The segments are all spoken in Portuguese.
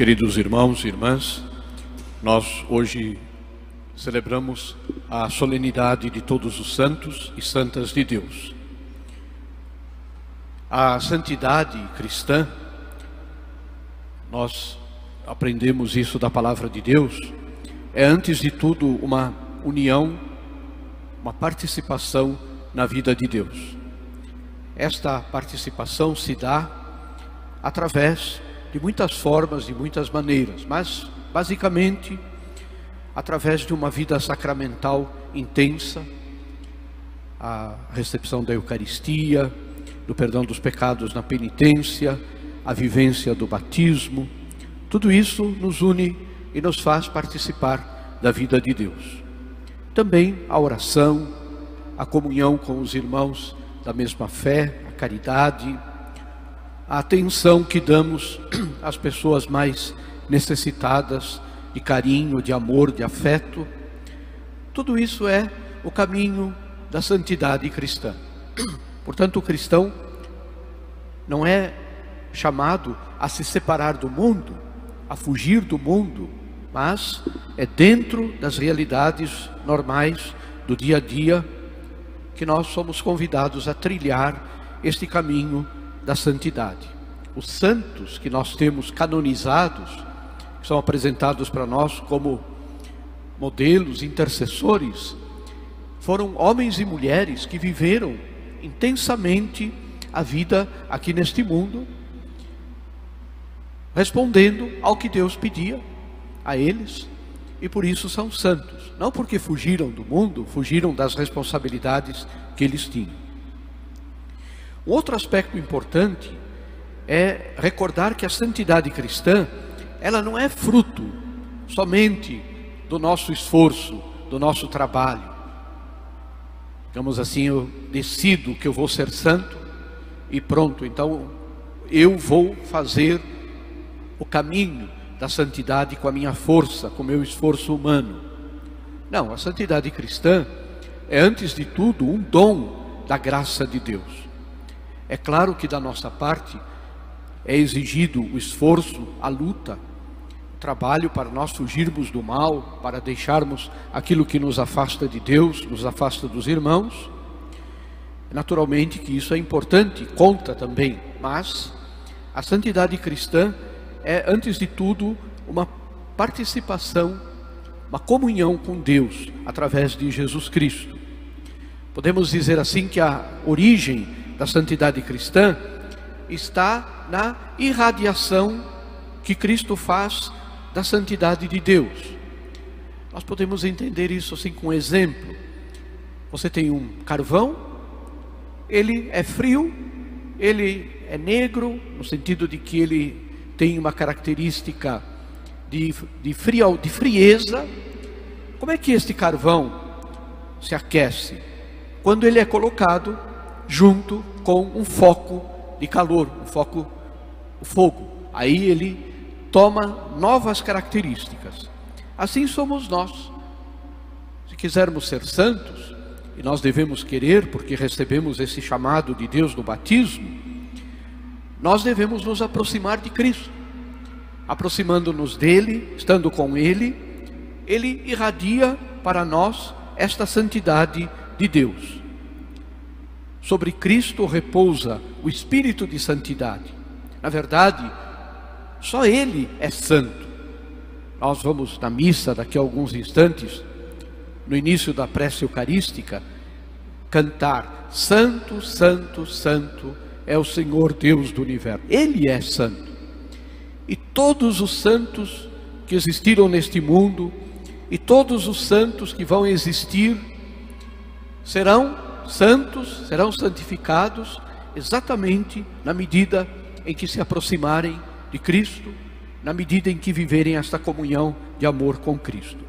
Queridos irmãos e irmãs, nós hoje celebramos a solenidade de todos os santos e santas de Deus. A santidade cristã, nós aprendemos isso da palavra de Deus, é antes de tudo uma união, uma participação na vida de Deus. Esta participação se dá através de muitas formas, de muitas maneiras, mas basicamente através de uma vida sacramental intensa, a recepção da Eucaristia, do perdão dos pecados na penitência, a vivência do batismo, tudo isso nos une e nos faz participar da vida de Deus. Também a oração, a comunhão com os irmãos da mesma fé, a caridade, a atenção que damos às pessoas mais necessitadas de carinho, de amor, de afeto. Tudo isso é o caminho da santidade cristã. Portanto, o cristão não é chamado a se separar do mundo, a fugir do mundo, mas é dentro das realidades normais do dia a dia que nós somos convidados a trilhar este caminho da santidade. Os santos que nós temos canonizados, que são apresentados para nós como modelos, intercessores, foram homens e mulheres que viveram intensamente a vida aqui neste mundo, respondendo ao que Deus pedia a eles, e por isso são santos. Não porque fugiram do mundo, fugiram das responsabilidades que eles tinham. Outro aspecto importante é recordar que a santidade cristã, ela não é fruto somente do nosso esforço, do nosso trabalho. Digamos assim, eu decido que eu vou ser santo e pronto, então eu vou fazer o caminho da santidade com a minha força, com o meu esforço humano. Não, a santidade cristã é antes de tudo um dom da graça de Deus. É claro que da nossa parte é exigido o esforço, a luta, o trabalho para nós fugirmos do mal, para deixarmos aquilo que nos afasta de Deus, nos afasta dos irmãos. Naturalmente que isso é importante, conta também, mas a santidade cristã é, antes de tudo, uma participação, uma comunhão com Deus através de Jesus Cristo. Podemos dizer assim que a origem da santidade cristã está na irradiação que Cristo faz da santidade de Deus. Nós podemos entender isso assim com um exemplo. Você tem um carvão, ele é frio, ele é negro, no sentido de que ele tem uma característica de, de, frio, de frieza. Como é que este carvão se aquece? Quando ele é colocado junto com um foco de calor, um foco, o fogo. Aí ele toma novas características. Assim somos nós. Se quisermos ser santos, e nós devemos querer, porque recebemos esse chamado de Deus no batismo, nós devemos nos aproximar de Cristo. Aproximando-nos dele, estando com ele, ele irradia para nós esta santidade de Deus. Sobre Cristo repousa o espírito de santidade. Na verdade, só Ele é santo. Nós vamos na missa daqui a alguns instantes, no início da prece eucarística, cantar: Santo, Santo, Santo é o Senhor Deus do universo. Ele é santo. E todos os santos que existiram neste mundo, e todos os santos que vão existir, serão santos serão santificados exatamente na medida em que se aproximarem de Cristo, na medida em que viverem esta comunhão de amor com Cristo.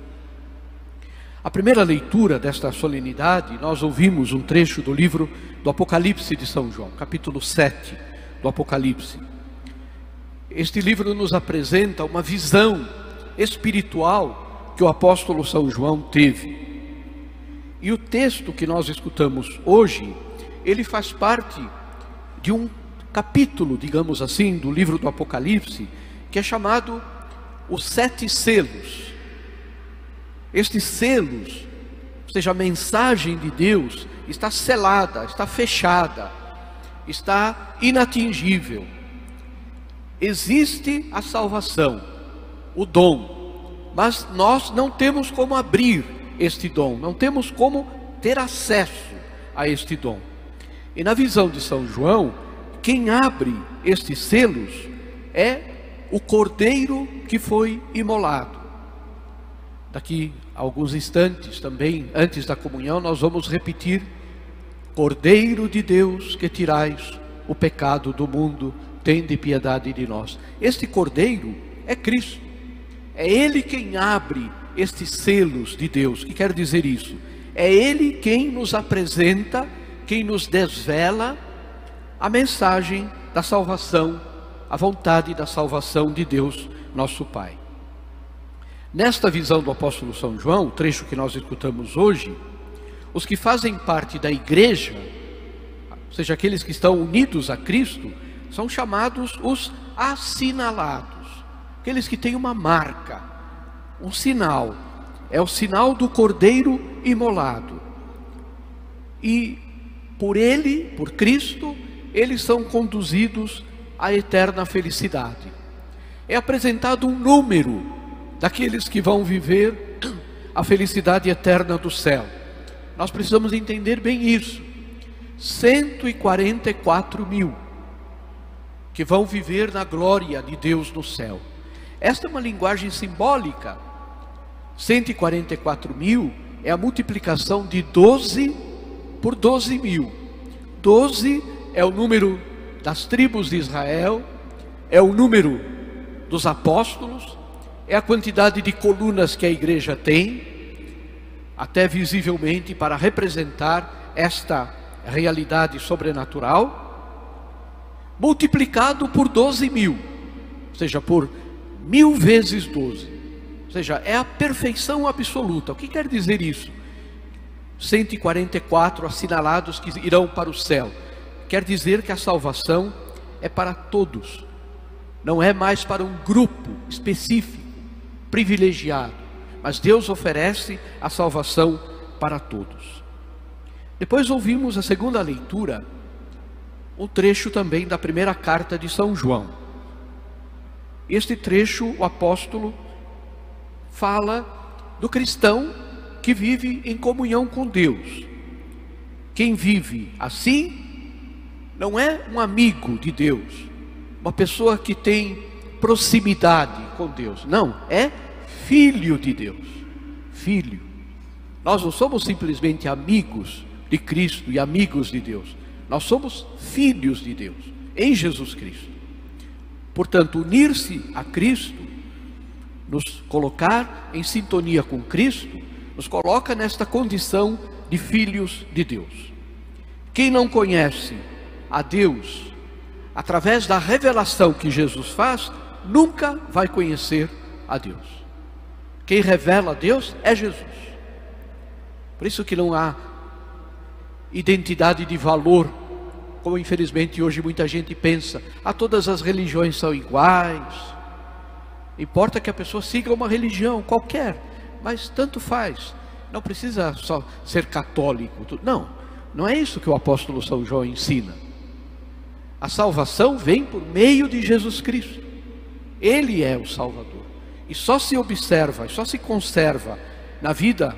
A primeira leitura desta solenidade, nós ouvimos um trecho do livro do Apocalipse de São João, capítulo 7 do Apocalipse. Este livro nos apresenta uma visão espiritual que o apóstolo São João teve. E o texto que nós escutamos hoje, ele faz parte de um capítulo, digamos assim, do livro do Apocalipse, que é chamado os sete selos. Estes selos, ou seja, a mensagem de Deus, está selada, está fechada, está inatingível. Existe a salvação, o dom, mas nós não temos como abrir este dom, não temos como ter acesso a este dom. E na visão de São João, quem abre estes selos é o cordeiro que foi imolado. Daqui a alguns instantes também, antes da comunhão, nós vamos repetir: Cordeiro de Deus que tirais o pecado do mundo, tende piedade de nós. Este cordeiro é Cristo. É ele quem abre estes selos de Deus. O que quer dizer isso? É ele quem nos apresenta, quem nos desvela a mensagem da salvação, a vontade da salvação de Deus, nosso Pai. Nesta visão do apóstolo São João, o trecho que nós escutamos hoje, os que fazem parte da igreja, ou seja, aqueles que estão unidos a Cristo, são chamados os assinalados, aqueles que têm uma marca, um sinal, é o sinal do cordeiro imolado. E por ele, por Cristo, eles são conduzidos à eterna felicidade. É apresentado um número daqueles que vão viver a felicidade eterna do céu. Nós precisamos entender bem isso. 144 mil que vão viver na glória de Deus no céu. Esta é uma linguagem simbólica. 144 mil é a multiplicação de 12 por 12 mil. 12 é o número das tribos de Israel, é o número dos apóstolos, é a quantidade de colunas que a igreja tem, até visivelmente para representar esta realidade sobrenatural, multiplicado por 12 mil, ou seja, por mil vezes 12, ou seja, é a perfeição absoluta. O que quer dizer isso? 144 assinalados que irão para o céu. Quer dizer que a salvação é para todos, não é mais para um grupo específico, privilegiado, mas Deus oferece a salvação para todos. Depois ouvimos a segunda leitura, um trecho também da primeira carta de São João. Este trecho, o apóstolo fala do cristão que vive em comunhão com Deus. Quem vive assim não é um amigo de Deus, uma pessoa que tem proximidade com Deus. Não, é filho de Deus. Filho. Nós não somos simplesmente amigos de Cristo e amigos de Deus. Nós somos filhos de Deus em Jesus Cristo. Portanto, unir-se a Cristo, nos colocar em sintonia com Cristo, nos coloca nesta condição de filhos de Deus. Quem não conhece a Deus através da revelação que Jesus faz, nunca vai conhecer a Deus. Quem revela a Deus é Jesus. Por isso que não há identidade de valor, como infelizmente hoje muita gente pensa. Ah, todas as religiões são iguais. Importa que a pessoa siga uma religião qualquer, mas tanto faz. Não precisa só ser católico. Não, não é isso que o apóstolo São João ensina. A salvação vem por meio de Jesus Cristo. Ele é o Salvador. E só se observa, só se conserva na vida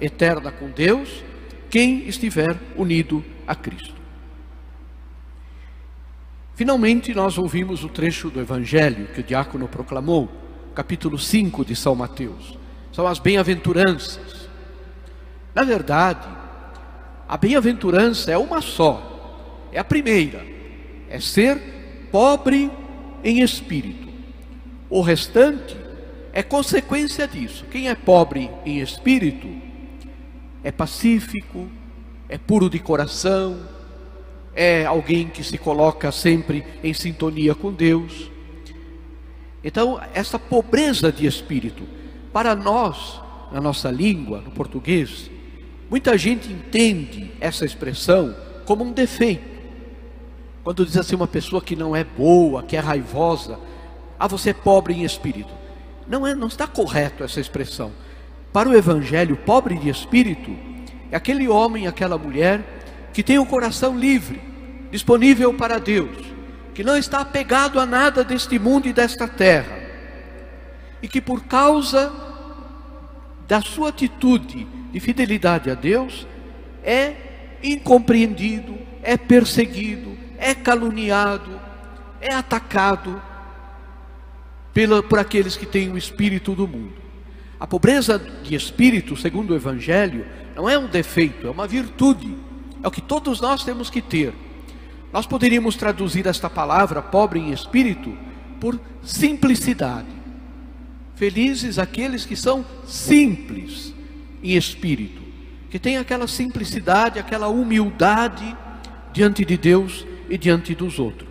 eterna com Deus quem estiver unido a Cristo. Finalmente, nós ouvimos o trecho do Evangelho que o diácono proclamou, capítulo 5 de São Mateus. São as bem-aventuranças. Na verdade, a bem-aventurança é uma só, é a primeira é ser pobre em espírito. O restante é consequência disso. Quem é pobre em espírito é pacífico, é puro de coração, é alguém que se coloca sempre em sintonia com Deus. Então, essa pobreza de espírito, para nós, na nossa língua, no português, muita gente entende essa expressão como um defeito. Quando diz assim uma pessoa que não é boa, que é raivosa, ah, você é pobre em espírito. não, é, não está correto essa expressão. Para o Evangelho, pobre de espírito é aquele homem, aquela mulher que tem o coração livre, disponível para Deus, que não está apegado a nada deste mundo e desta terra, e que por causa da sua atitude de fidelidade a Deus, é incompreendido, é perseguido, é caluniado, é atacado pela, por aqueles que têm o espírito do mundo. A pobreza de espírito, segundo o Evangelho, não é um defeito, é uma virtude, é o que todos nós temos que ter. Nós poderíamos traduzir esta palavra, pobre em espírito, por simplicidade. Felizes aqueles que são simples em espírito, que têm aquela simplicidade, aquela humildade diante de Deus e diante dos outros.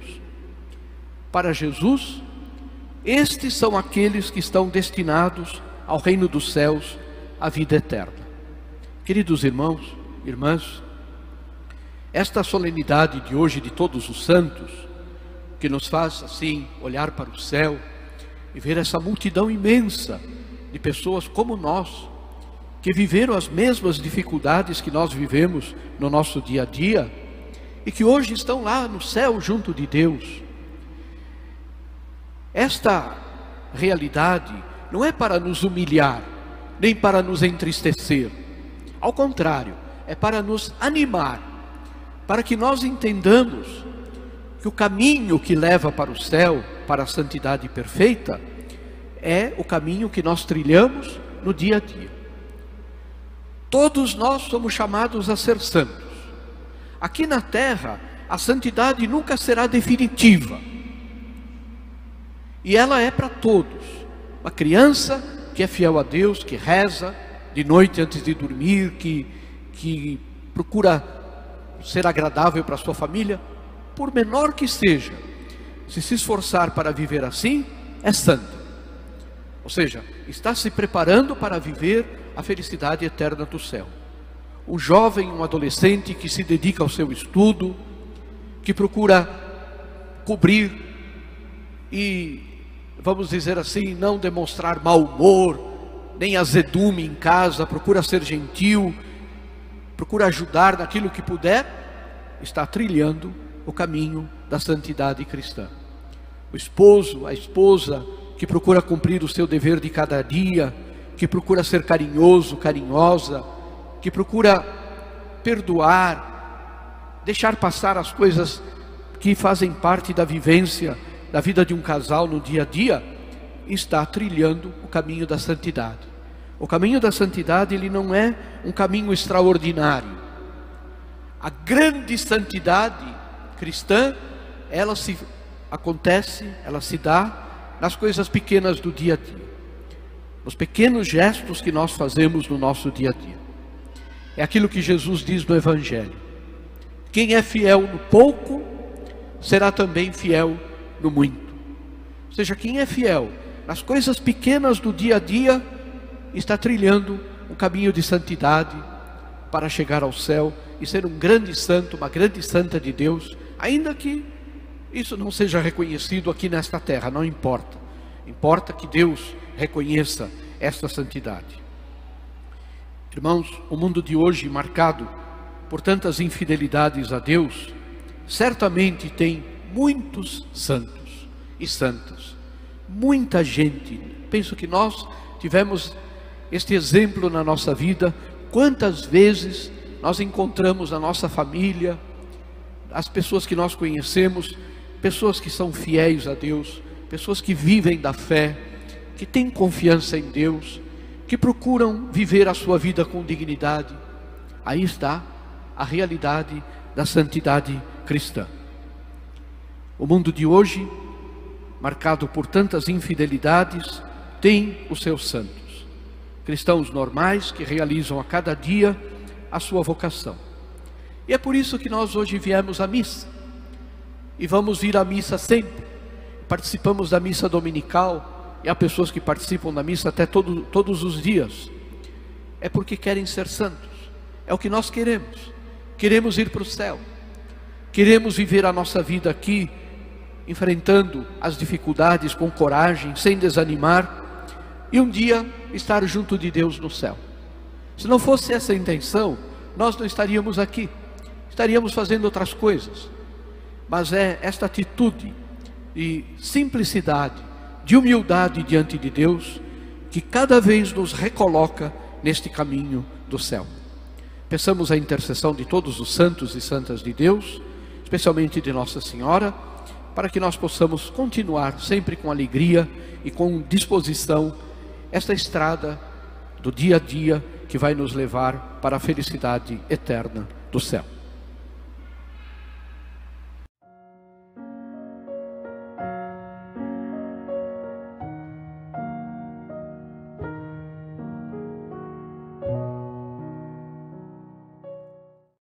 Para Jesus, estes são aqueles que estão destinados ao reino dos céus, à vida eterna. Queridos irmãos, irmãs, esta solenidade de hoje de todos os santos, que nos faz assim olhar para o céu e ver essa multidão imensa de pessoas como nós, que viveram as mesmas dificuldades que nós vivemos no nosso dia a dia e que hoje estão lá no céu junto de Deus. Esta realidade não é para nos humilhar, nem para nos entristecer. Ao contrário, é para nos animar, para que nós entendamos que o caminho que leva para o céu, para a santidade perfeita, é o caminho que nós trilhamos no dia a dia. Todos nós somos chamados a ser santos. Aqui na terra, a santidade nunca será definitiva. E ela é para todos. Uma criança que é fiel a Deus, que reza de noite antes de dormir, que, que procura ser agradável para sua família, por menor que seja, se se esforçar para viver assim, é santa. Ou seja, está se preparando para viver a felicidade eterna do céu. Um jovem, um adolescente que se dedica ao seu estudo, que procura cobrir e, vamos dizer assim, não demonstrar mau humor, nem azedume em casa, procura ser gentil, procura ajudar naquilo que puder, está trilhando o caminho da santidade cristã. O esposo, a esposa, que procura cumprir o seu dever de cada dia, que procura ser carinhoso, carinhosa, que procura perdoar, deixar passar as coisas que fazem parte da vivência da vida de um casal no dia a dia, está trilhando o caminho da santidade. O caminho da santidade ele não é um caminho extraordinário. A grande santidade cristã, ela se acontece, ela se dá nas coisas pequenas do dia a dia, nos pequenos gestos que nós fazemos no nosso dia a dia. É aquilo que Jesus diz no Evangelho: quem é fiel no pouco, será também fiel no muito. Ou seja, quem é fiel nas coisas pequenas do dia a dia, está trilhando um caminho de santidade para chegar ao céu e ser um grande santo, uma grande santa de Deus, ainda que isso não seja reconhecido aqui nesta terra, não importa. Importa que Deus reconheça esta santidade. Irmãos, o mundo de hoje, marcado por tantas infidelidades a Deus, certamente tem muitos santos e santas. Muita gente. Penso que nós tivemos este exemplo na nossa vida. Quantas vezes nós encontramos na nossa família, as pessoas que nós conhecemos, pessoas que são fiéis a Deus, pessoas que vivem da fé, que têm confiança em Deus, que procuram viver a sua vida com dignidade. Aí está a realidade da santidade cristã. O mundo de hoje, marcado por tantas infidelidades, tem os seus santos, cristãos normais que realizam a cada dia a sua vocação. E é por isso que nós hoje viemos à missa e vamos vir à missa sempre. Participamos da missa dominical e há pessoas que participam da missa até todo, todos os dias. É porque querem ser santos. É o que nós queremos. Queremos ir para o céu. Queremos viver a nossa vida aqui, enfrentando as dificuldades com coragem, sem desanimar, e um dia estar junto de Deus no céu. Se não fosse essa intenção, nós não estaríamos aqui, estaríamos fazendo outras coisas. Mas é esta atitude de simplicidade, de humildade diante de Deus, que cada vez nos recoloca neste caminho do céu. Peçamos a intercessão de todos os santos e santas de Deus, especialmente de Nossa Senhora, para que nós possamos continuar sempre com alegria e com disposição esta estrada do dia a dia que vai nos levar para a felicidade eterna do céu.